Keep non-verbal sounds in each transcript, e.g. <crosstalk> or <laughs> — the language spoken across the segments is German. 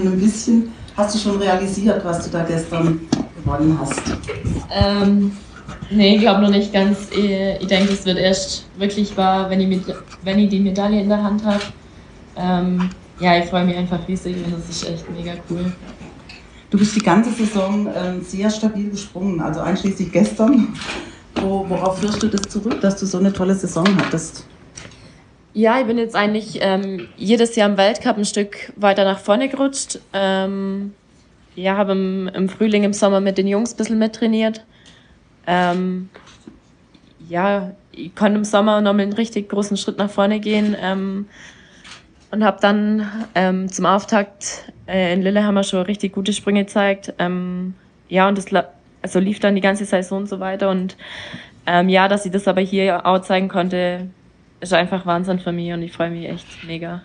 Kathrin, ein bisschen hast du schon realisiert, was du da gestern gewonnen hast? Ähm, nee, ich glaube noch nicht ganz. Ich denke, es wird erst wirklich wahr, wenn ich, wenn ich die Medaille in der Hand habe. Ähm, ja, ich freue mich einfach riesig und das ist echt mega cool. Du bist die ganze Saison ähm, sehr stabil gesprungen, also einschließlich gestern. Wo, worauf führst du das zurück, dass du so eine tolle Saison hattest? Ja, ich bin jetzt eigentlich ähm, jedes Jahr im Weltcup ein Stück weiter nach vorne gerutscht. Ähm, ja, habe im, im, Frühling, im Sommer mit den Jungs ein bisschen mittrainiert. Ähm, ja, ich konnte im Sommer nochmal einen richtig großen Schritt nach vorne gehen ähm, und habe dann ähm, zum Auftakt äh, in Lillehammer schon richtig gute Sprünge gezeigt. Ähm, ja, und das also lief dann die ganze Saison so weiter. Und ja, dass ich das aber hier auch zeigen konnte, ist einfach Wahnsinn für mich und ich freue mich echt mega.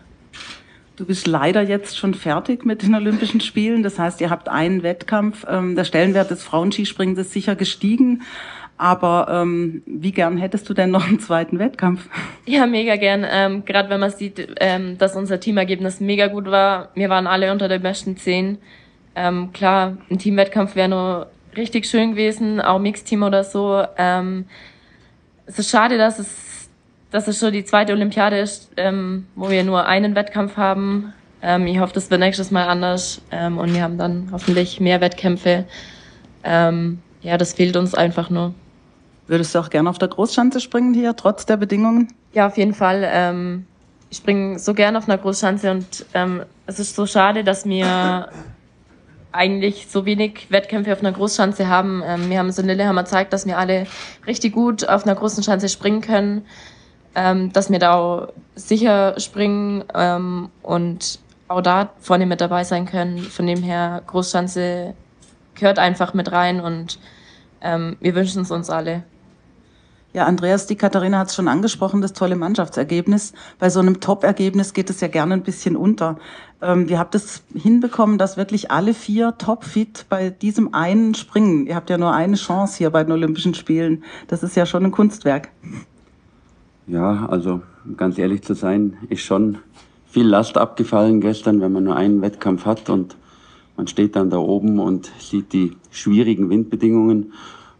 Du bist leider jetzt schon fertig mit den Olympischen Spielen. Das heißt, ihr habt einen Wettkampf. Ähm, der Stellenwert des Frauenskisprings ist sicher gestiegen. Aber ähm, wie gern hättest du denn noch einen zweiten Wettkampf? Ja, mega gern. Ähm, Gerade wenn man sieht, ähm, dass unser Teamergebnis mega gut war. Wir waren alle unter den besten zehn. Ähm, klar, ein Teamwettkampf wäre nur richtig schön gewesen, auch Mixteam oder so. Ähm, es ist schade, dass es dass es schon die zweite Olympiade ist, ähm, wo wir nur einen Wettkampf haben. Ähm, ich hoffe, das wird nächstes Mal anders ähm, und wir haben dann hoffentlich mehr Wettkämpfe. Ähm, ja, das fehlt uns einfach nur. Würdest du auch gerne auf der Großschanze springen hier, trotz der Bedingungen? Ja, auf jeden Fall. Ähm, ich springe so gerne auf einer Großschanze und ähm, es ist so schade, dass wir <coughs> eigentlich so wenig Wettkämpfe auf einer Großschanze haben. Ähm, wir haben es in Lillehammer gezeigt, dass wir alle richtig gut auf einer großen Schanze springen können ähm, dass wir da auch sicher springen ähm, und auch da vorne mit dabei sein können. Von dem her, Großschanze gehört einfach mit rein und ähm, wir wünschen es uns alle. Ja, Andreas, die Katharina hat es schon angesprochen, das tolle Mannschaftsergebnis. Bei so einem Top-Ergebnis geht es ja gerne ein bisschen unter. Ähm, ihr habt es hinbekommen, dass wirklich alle vier topfit bei diesem einen springen. Ihr habt ja nur eine Chance hier bei den Olympischen Spielen. Das ist ja schon ein Kunstwerk. Ja, also ganz ehrlich zu sein, ist schon viel Last abgefallen gestern, wenn man nur einen Wettkampf hat und man steht dann da oben und sieht die schwierigen Windbedingungen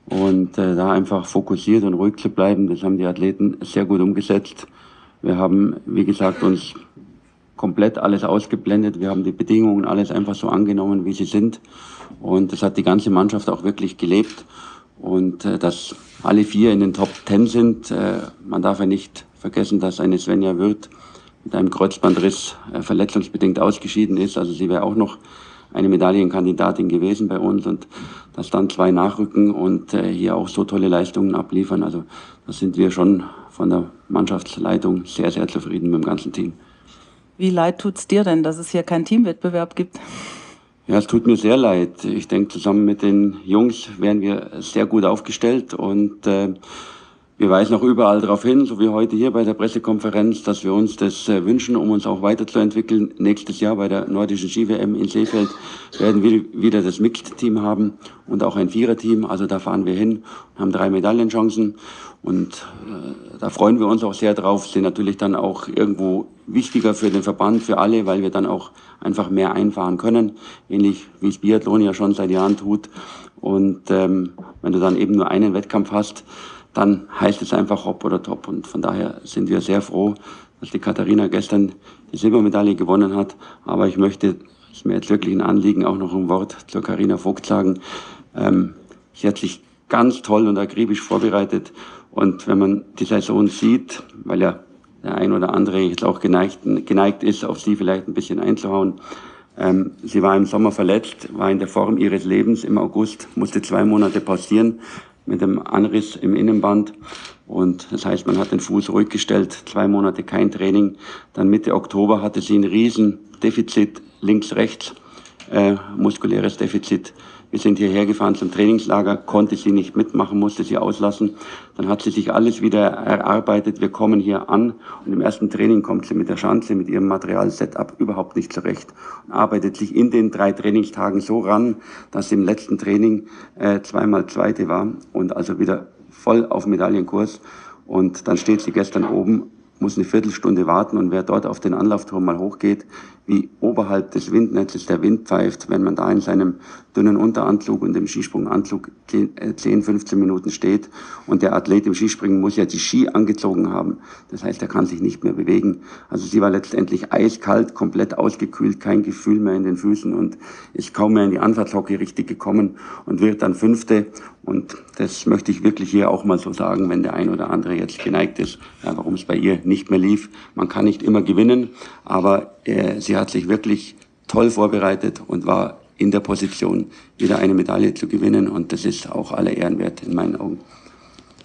und äh, da einfach fokussiert und ruhig zu bleiben, das haben die Athleten sehr gut umgesetzt. Wir haben, wie gesagt, uns komplett alles ausgeblendet. Wir haben die Bedingungen alles einfach so angenommen, wie sie sind. Und das hat die ganze Mannschaft auch wirklich gelebt. Und äh, dass alle vier in den Top Ten sind. Äh, man darf ja nicht vergessen, dass eine Svenja Wirth mit einem Kreuzbandriss äh, verletzungsbedingt ausgeschieden ist. Also sie wäre auch noch eine Medaillenkandidatin gewesen bei uns und dass dann zwei nachrücken und äh, hier auch so tolle Leistungen abliefern. Also da sind wir schon von der Mannschaftsleitung sehr, sehr zufrieden mit dem ganzen Team. Wie leid tut's dir denn, dass es hier keinen Teamwettbewerb gibt? Ja, es tut mir sehr leid. Ich denke, zusammen mit den Jungs wären wir sehr gut aufgestellt und äh, wir weisen auch überall darauf hin, so wie heute hier bei der Pressekonferenz, dass wir uns das äh, wünschen, um uns auch weiterzuentwickeln. Nächstes Jahr bei der nordischen Ski-WM in Seefeld werden wir wieder das Mixed-Team haben und auch ein Vierer-Team. Also da fahren wir hin, haben drei Medaillenchancen und äh, da freuen wir uns auch sehr drauf, sind natürlich dann auch irgendwo wichtiger für den Verband, für alle, weil wir dann auch einfach mehr einfahren können, ähnlich wie es Biathlon ja schon seit Jahren tut. Und ähm, wenn du dann eben nur einen Wettkampf hast, dann heißt es einfach hopp oder top. Und von daher sind wir sehr froh, dass die Katharina gestern die Silbermedaille gewonnen hat. Aber ich möchte, es mir jetzt wirklich ein Anliegen, auch noch ein Wort zur Karina Vogt sagen. Ähm, sie hat sich ganz toll und akribisch vorbereitet und wenn man die Saison sieht, weil ja der ein oder andere jetzt auch geneigt, geneigt ist, auf sie vielleicht ein bisschen einzuhauen, ähm, sie war im Sommer verletzt, war in der Form ihres Lebens im August, musste zwei Monate pausieren mit dem Anriss im Innenband. Und das heißt, man hat den Fuß ruhig gestellt, zwei Monate kein Training. Dann Mitte Oktober hatte sie ein Riesendefizit links-rechts, äh, muskuläres Defizit. Wir sind hierher gefahren zum Trainingslager, konnte sie nicht mitmachen, musste sie auslassen. Dann hat sie sich alles wieder erarbeitet. Wir kommen hier an und im ersten Training kommt sie mit der Schanze, mit ihrem Material-Setup überhaupt nicht zurecht und arbeitet sich in den drei Trainingstagen so ran, dass sie im letzten Training äh, zweimal Zweite war und also wieder voll auf Medaillenkurs. Und dann steht sie gestern oben muss eine Viertelstunde warten und wer dort auf den Anlaufturm mal hochgeht, wie oberhalb des Windnetzes der Wind pfeift, wenn man da in seinem dünnen Unteranzug und dem Skisprunganzug 10, 15 äh, Minuten steht und der Athlet im Skispringen muss ja die Ski angezogen haben. Das heißt, er kann sich nicht mehr bewegen. Also sie war letztendlich eiskalt, komplett ausgekühlt, kein Gefühl mehr in den Füßen und ist kaum mehr in die Anfahrtshocke richtig gekommen und wird dann Fünfte. Und das möchte ich wirklich hier auch mal so sagen, wenn der ein oder andere jetzt geneigt ist, ja, warum es bei ihr nicht mehr lief. Man kann nicht immer gewinnen, aber äh, sie hat sich wirklich toll vorbereitet und war in der Position, wieder eine Medaille zu gewinnen. Und das ist auch alle Ehrenwert in meinen Augen.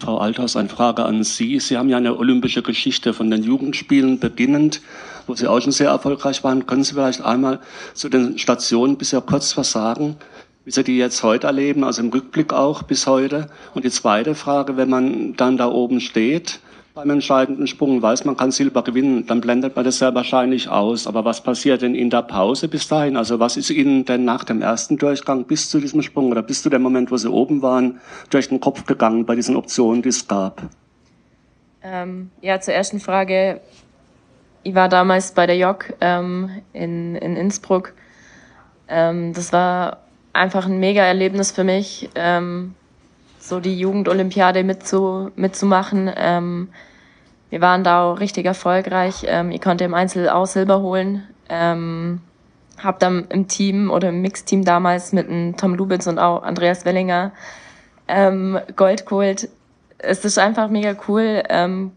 Frau Althaus, eine Frage an Sie. Sie haben ja eine olympische Geschichte von den Jugendspielen beginnend, wo Sie auch schon sehr erfolgreich waren. Können Sie vielleicht einmal zu den Stationen bisher kurz was sagen, wie Sie die jetzt heute erleben, also im Rückblick auch bis heute? Und die zweite Frage, wenn man dann da oben steht, beim entscheidenden Sprung weiß, man kann Silber gewinnen, dann blendet man das sehr wahrscheinlich aus. Aber was passiert denn in der Pause bis dahin? Also was ist Ihnen denn nach dem ersten Durchgang bis zu diesem Sprung oder bis zu dem Moment, wo Sie oben waren, durch den Kopf gegangen bei diesen Optionen, die es gab? Ähm, ja, zur ersten Frage. Ich war damals bei der JOC ähm, in, in Innsbruck. Ähm, das war einfach ein mega Erlebnis für mich. Ähm, so die Jugendolympiade mitzu, mitzumachen. Ähm, wir waren da auch richtig erfolgreich. Ähm, ich konnte im Einzel auch Silber holen. Ähm, habe dann im Team oder im Mixteam damals mit einem Tom Lubitz und auch Andreas Wellinger ähm, Gold geholt. Es ist einfach mega cool, ähm,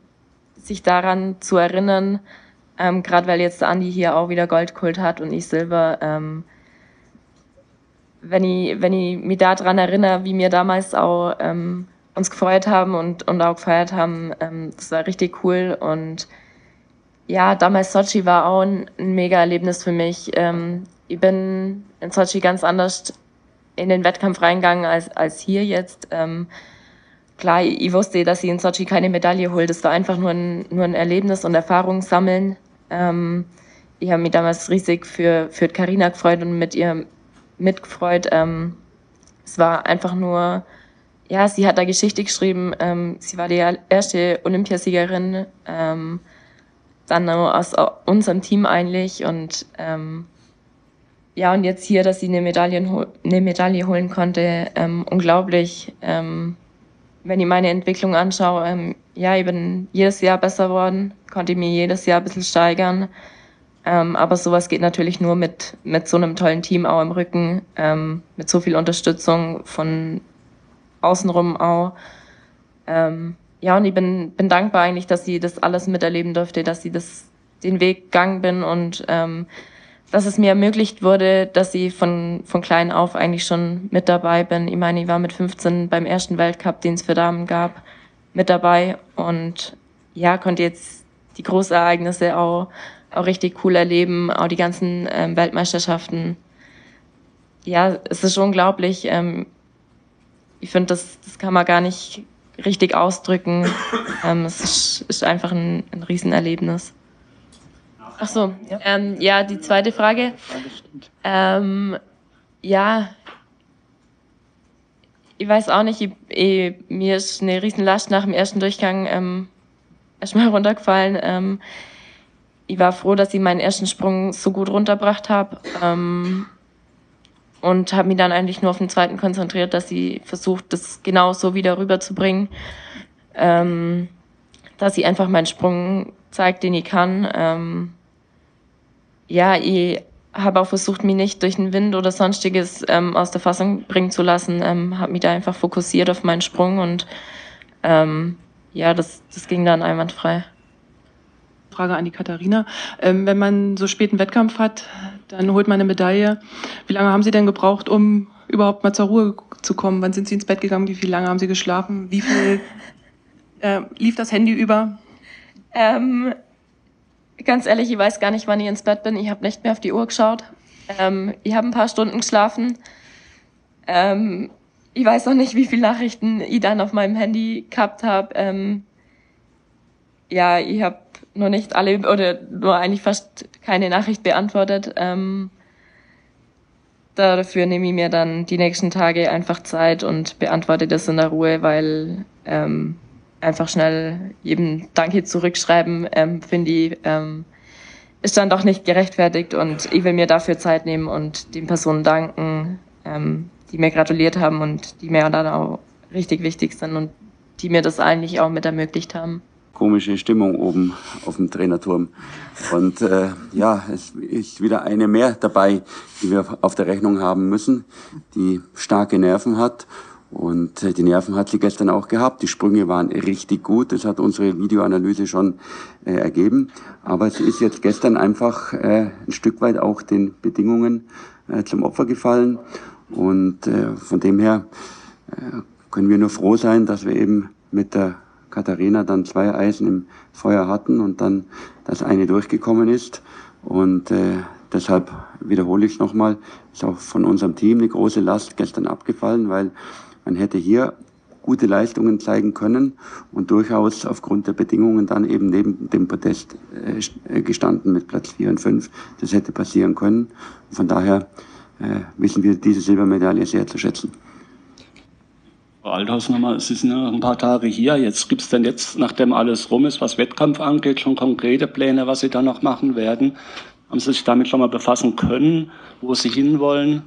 sich daran zu erinnern, ähm, gerade weil jetzt Andi hier auch wieder Gold geholt hat und ich Silber. Ähm, wenn ich, wenn ich mich daran erinnere, wie wir damals auch ähm, uns gefreut haben und, und auch gefeiert haben, ähm, das war richtig cool. Und ja, damals Sochi war auch ein, ein mega Erlebnis für mich. Ähm, ich bin in Sochi ganz anders in den Wettkampf reingegangen als, als hier jetzt. Ähm, klar, ich wusste, dass ich in Sochi keine Medaille hole. Das war einfach nur ein, nur ein Erlebnis und Erfahrung sammeln. Ähm, ich habe mich damals riesig für, für Carina gefreut und mit ihr mitgefreut. Ähm, es war einfach nur, ja, sie hat da Geschichte geschrieben. Ähm, sie war die erste Olympiasiegerin, ähm, dann aus unserem Team eigentlich und ähm, ja, und jetzt hier, dass sie eine Medaille, eine Medaille holen konnte, ähm, unglaublich. Ähm, wenn ich meine Entwicklung anschaue, ähm, ja, ich bin jedes Jahr besser geworden, konnte mir jedes Jahr ein bisschen steigern. Ähm, aber sowas geht natürlich nur mit, mit so einem tollen Team auch im Rücken, ähm, mit so viel Unterstützung von außenrum auch. Ähm, ja, und ich bin, bin dankbar eigentlich, dass sie das alles miterleben durfte, dass sie das, den Weg gegangen bin und ähm, dass es mir ermöglicht wurde, dass ich von, von klein auf eigentlich schon mit dabei bin. Ich meine, ich war mit 15 beim ersten Weltcup, den es für Damen gab, mit dabei und ja, konnte jetzt die Großereignisse auch auch richtig cool erleben, auch die ganzen ähm, Weltmeisterschaften. Ja, es ist unglaublich. Ähm, ich finde, das, das kann man gar nicht richtig ausdrücken. <coughs> Ähm, es ist, ist einfach ein, ein Riesenerlebnis. Ach so, ja, ähm, ja die zweite Frage. Ähm, ja, ich weiß auch nicht, ich, ich, mir ist eine Riesenlast nach dem ersten Durchgang ähm, erstmal <laughs> runtergefallen. Ähm, ich war froh, dass ich meinen ersten Sprung so gut runterbracht habe. Ähm, und habe mich dann eigentlich nur auf den zweiten konzentriert, dass sie versucht, das genau so wieder rüberzubringen. Ähm, dass sie einfach meinen Sprung zeigt, den ich kann. Ähm, ja, ich habe auch versucht, mich nicht durch den Wind oder sonstiges ähm, aus der Fassung bringen zu lassen. Ähm, habe mich da einfach fokussiert auf meinen Sprung und ähm, ja, das, das ging dann einwandfrei. Frage an die Katharina. Ähm, wenn man so spät einen Wettkampf hat, dann holt man eine Medaille. Wie lange haben Sie denn gebraucht, um überhaupt mal zur Ruhe zu kommen? Wann sind Sie ins Bett gegangen? Wie viel lange haben Sie geschlafen? Wie viel äh, lief das Handy über? Ähm, ganz ehrlich, ich weiß gar nicht, wann ich ins Bett bin. Ich habe nicht mehr auf die Uhr geschaut. Ähm, ich habe ein paar Stunden geschlafen. Ähm, ich weiß auch nicht, wie viele Nachrichten ich dann auf meinem Handy gehabt habe. Ähm, ja, ich habe nur nicht alle oder nur eigentlich fast keine Nachricht beantwortet. Ähm, dafür nehme ich mir dann die nächsten Tage einfach Zeit und beantworte das in der Ruhe, weil ähm, einfach schnell jedem Danke zurückschreiben, ähm, finde ich, ähm, ist dann doch nicht gerechtfertigt und ich will mir dafür Zeit nehmen und den Personen danken, ähm, die mir gratuliert haben und die mir dann auch richtig wichtig sind und die mir das eigentlich auch mit ermöglicht haben. Komische Stimmung oben auf dem Trainerturm. Und äh, ja, es ist wieder eine mehr dabei, die wir auf der Rechnung haben müssen, die starke Nerven hat. Und äh, die Nerven hat sie gestern auch gehabt. Die Sprünge waren richtig gut. Das hat unsere Videoanalyse schon äh, ergeben. Aber sie ist jetzt gestern einfach äh, ein Stück weit auch den Bedingungen äh, zum Opfer gefallen. Und äh, von dem her äh, können wir nur froh sein, dass wir eben mit der Katharina dann zwei Eisen im Feuer hatten und dann das eine durchgekommen ist. Und äh, deshalb wiederhole ich es nochmal, ist auch von unserem Team eine große Last gestern abgefallen, weil man hätte hier gute Leistungen zeigen können und durchaus aufgrund der Bedingungen dann eben neben dem Podest äh, gestanden mit Platz 4 und 5. Das hätte passieren können. Von daher äh, wissen wir diese Silbermedaille sehr zu schätzen. Frau Althaus nochmal, Sie sind ja ein paar Tage hier. Jetzt gibt es denn jetzt, nachdem alles rum ist, was Wettkampf angeht, schon konkrete Pläne, was Sie da noch machen werden? Haben Sie sich damit schon mal befassen können, wo Sie hinwollen?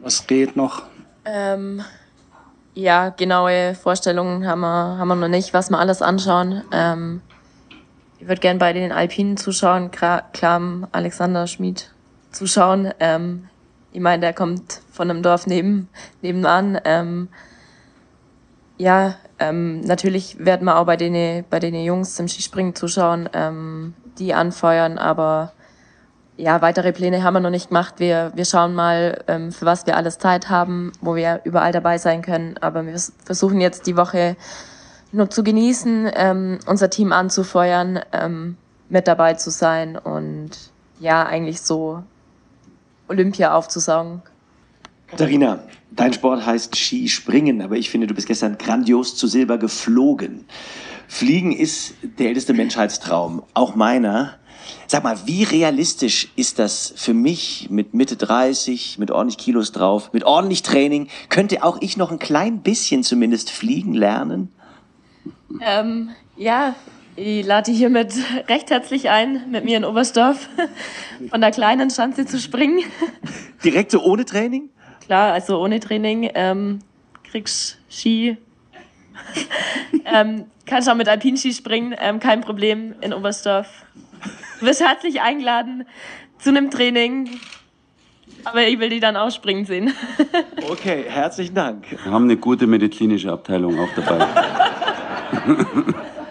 Was geht noch? Ähm, ja, genaue Vorstellungen haben wir, haben wir noch nicht, was wir alles anschauen. Ähm, ich würde gern bei den Alpinen zuschauen, klar Alexander Schmid zuschauen. Ähm, ich meine, der kommt von einem Dorf neben, nebenan. Ähm, ja, ähm, natürlich werden wir auch bei den, bei den Jungs zum Skispringen zuschauen, ähm, die anfeuern, aber ja, weitere Pläne haben wir noch nicht gemacht. Wir, wir schauen mal, ähm, für was wir alles Zeit haben, wo wir überall dabei sein können. Aber wir versuchen jetzt die Woche nur zu genießen, ähm, unser Team anzufeuern, ähm, mit dabei zu sein und ja, eigentlich so Olympia aufzusaugen. Katharina, dein Sport heißt Skispringen, aber ich finde, du bist gestern grandios zu Silber geflogen. Fliegen ist der älteste Menschheitstraum, auch meiner. Sag mal, wie realistisch ist das für mich mit Mitte 30, mit ordentlich Kilos drauf, mit ordentlich Training? Könnte auch ich noch ein klein bisschen zumindest fliegen lernen? Ähm, ja, ich lade dich hiermit recht herzlich ein, mit mir in Oberstdorf <laughs> von der kleinen Schanze zu springen. Direkt so ohne Training? Klar, also ohne Training ähm, kriegst Ski. <laughs> ähm, kannst auch mit Alpinski springen, ähm, kein Problem in Oberstdorf. Du wirst herzlich eingeladen zu einem Training. Aber ich will die dann auch springen sehen. <laughs> okay, herzlichen Dank. Wir haben eine gute medizinische Abteilung auch dabei. <laughs>